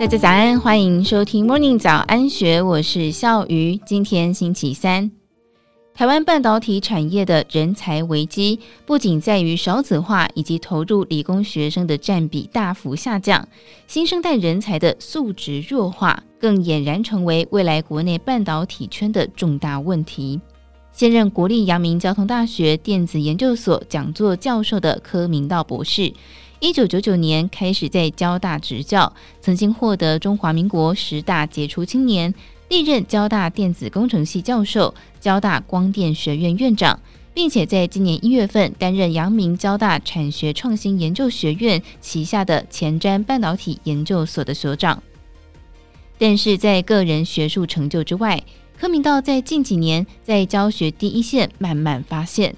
大家早安，欢迎收听 Morning 早安学，我是笑鱼。今天星期三，台湾半导体产业的人才危机不仅在于少子化以及投入理工学生的占比大幅下降，新生代人才的素质弱化，更俨然成为未来国内半导体圈的重大问题。现任国立阳明交通大学电子研究所讲座教授的柯明道博士。一九九九年开始在交大执教，曾经获得中华民国十大杰出青年，历任交大电子工程系教授、交大光电学院院长，并且在今年一月份担任阳明交大产学创新研究学院旗下的前瞻半导体研究所的所长。但是在个人学术成就之外，柯明道在近几年在教学第一线慢慢发现。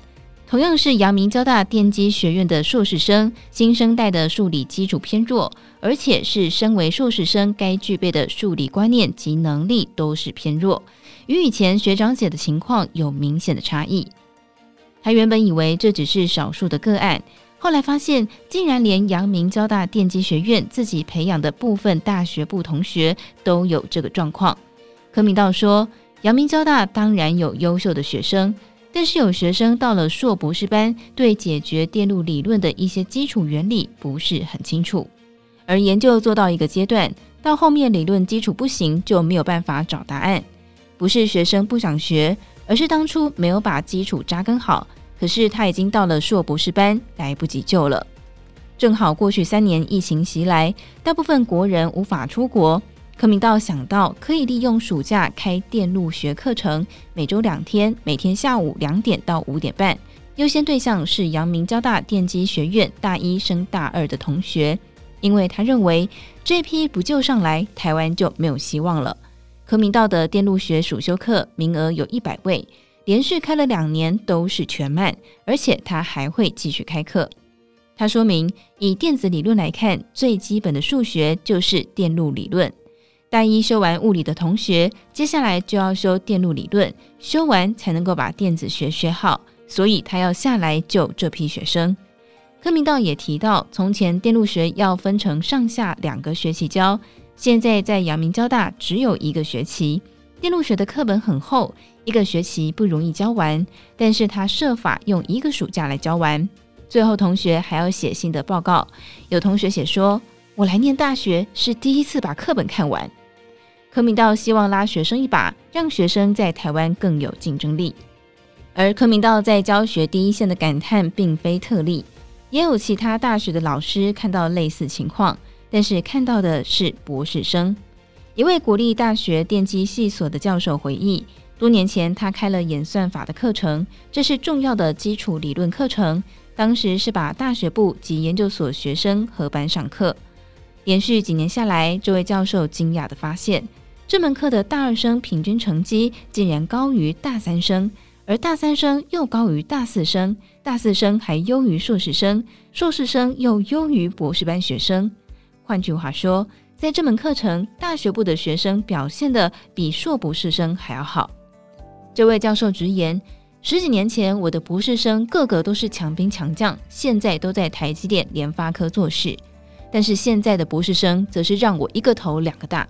同样是阳明交大电机学院的硕士生，新生代的数理基础偏弱，而且是身为硕士生该具备的数理观念及能力都是偏弱，与以前学长姐的情况有明显的差异。他原本以为这只是少数的个案，后来发现竟然连阳明交大电机学院自己培养的部分大学部同学都有这个状况。柯明道说，阳明交大当然有优秀的学生。但是有学生到了硕博士班，对解决电路理论的一些基础原理不是很清楚，而研究做到一个阶段，到后面理论基础不行，就没有办法找答案。不是学生不想学，而是当初没有把基础扎根好。可是他已经到了硕博士班，来不及救了。正好过去三年疫情袭来，大部分国人无法出国。柯明道想到可以利用暑假开电路学课程，每周两天，每天下午两点到五点半。优先对象是阳明交大电机学院大一升大二的同学，因为他认为这批不救上来，台湾就没有希望了。柯明道的电路学暑修课名额有一百位，连续开了两年都是全满，而且他还会继续开课。他说明，以电子理论来看，最基本的数学就是电路理论。大一修完物理的同学，接下来就要修电路理论，修完才能够把电子学学好，所以他要下来救这批学生。柯明道也提到，从前电路学要分成上下两个学期教，现在在阳明交大只有一个学期。电路学的课本很厚，一个学期不容易教完，但是他设法用一个暑假来教完。最后同学还要写新的报告，有同学写说：“我来念大学是第一次把课本看完。”柯明道希望拉学生一把，让学生在台湾更有竞争力。而柯明道在教学第一线的感叹并非特例，也有其他大学的老师看到类似情况，但是看到的是博士生。一位国立大学电机系所的教授回忆，多年前他开了演算法的课程，这是重要的基础理论课程。当时是把大学部及研究所学生合班上课，连续几年下来，这位教授惊讶地发现。这门课的大二生平均成绩竟然高于大三生，而大三生又高于大四生，大四生还优于硕士生，硕士生又优于博士班学生。换句话说，在这门课程，大学部的学生表现得比硕博士生还要好。这位教授直言：十几年前，我的博士生个个都是强兵强将，现在都在台积电、联发科做事；但是现在的博士生，则是让我一个头两个大。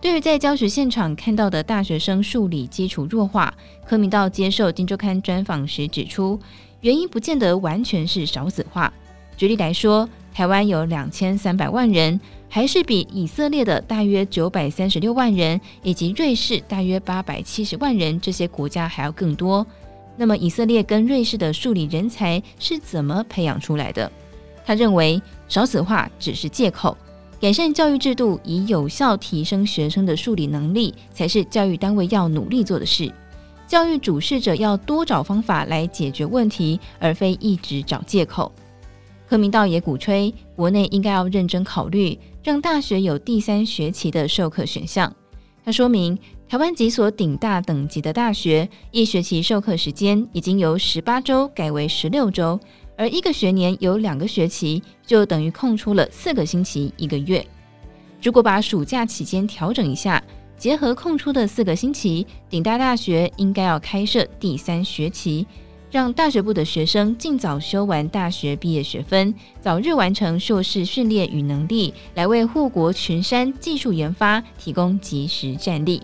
对于在教学现场看到的大学生数理基础弱化，柯明道接受《金周刊》专访时指出，原因不见得完全是少子化。举例来说，台湾有两千三百万人，还是比以色列的大约九百三十六万人，以及瑞士大约八百七十万人这些国家还要更多。那么，以色列跟瑞士的数理人才是怎么培养出来的？他认为，少子化只是借口。改善教育制度，以有效提升学生的数理能力，才是教育单位要努力做的事。教育主事者要多找方法来解决问题，而非一直找借口。柯明道也鼓吹，国内应该要认真考虑，让大学有第三学期的授课选项。他说明，台湾几所顶大等级的大学，一学期授课时间已经由十八周改为十六周。而一个学年有两个学期，就等于空出了四个星期一个月。如果把暑假期间调整一下，结合空出的四个星期，顶大大学应该要开设第三学期，让大学部的学生尽早修完大学毕业学分，早日完成硕士训练与能力，来为护国群山技术研发提供及时战力。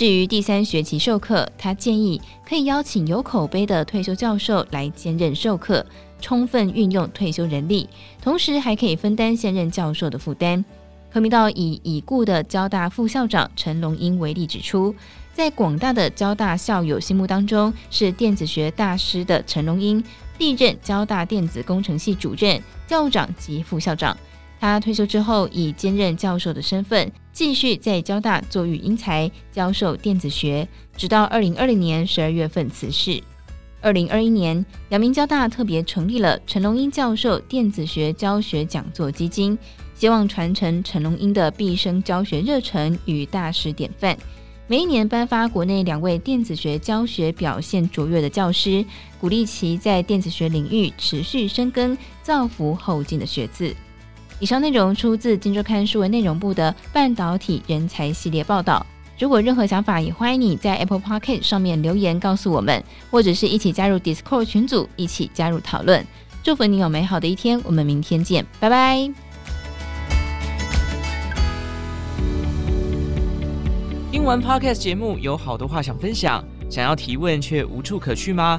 至于第三学期授课，他建议可以邀请有口碑的退休教授来兼任授课，充分运用退休人力，同时还可以分担现任教授的负担。柯明道以已故的交大副校长陈龙英为例，指出，在广大的交大校友心目当中，是电子学大师的陈龙英历任交大电子工程系主任、校长及副校长。他退休之后，以兼任教授的身份，继续在交大做育英才，教授电子学，直到二零二零年十二月份辞世。二零二一年，阳明交大特别成立了陈龙英教授电子学教学讲座基金。希望传承陈龙英的毕生教学热忱与大师典范，每一年颁发国内两位电子学教学表现卓越的教师，鼓励其在电子学领域持续深耕，造福后进的学子。以上内容出自《金周刊》数位内容部的半导体人才系列报道。如果任何想法，也欢迎你在 Apple Podcast 上面留言告诉我们，或者是一起加入 Discord 群组，一起加入讨论。祝福你有美好的一天，我们明天见，拜拜。听完 Podcast 节目，有好多话想分享，想要提问却无处可去吗？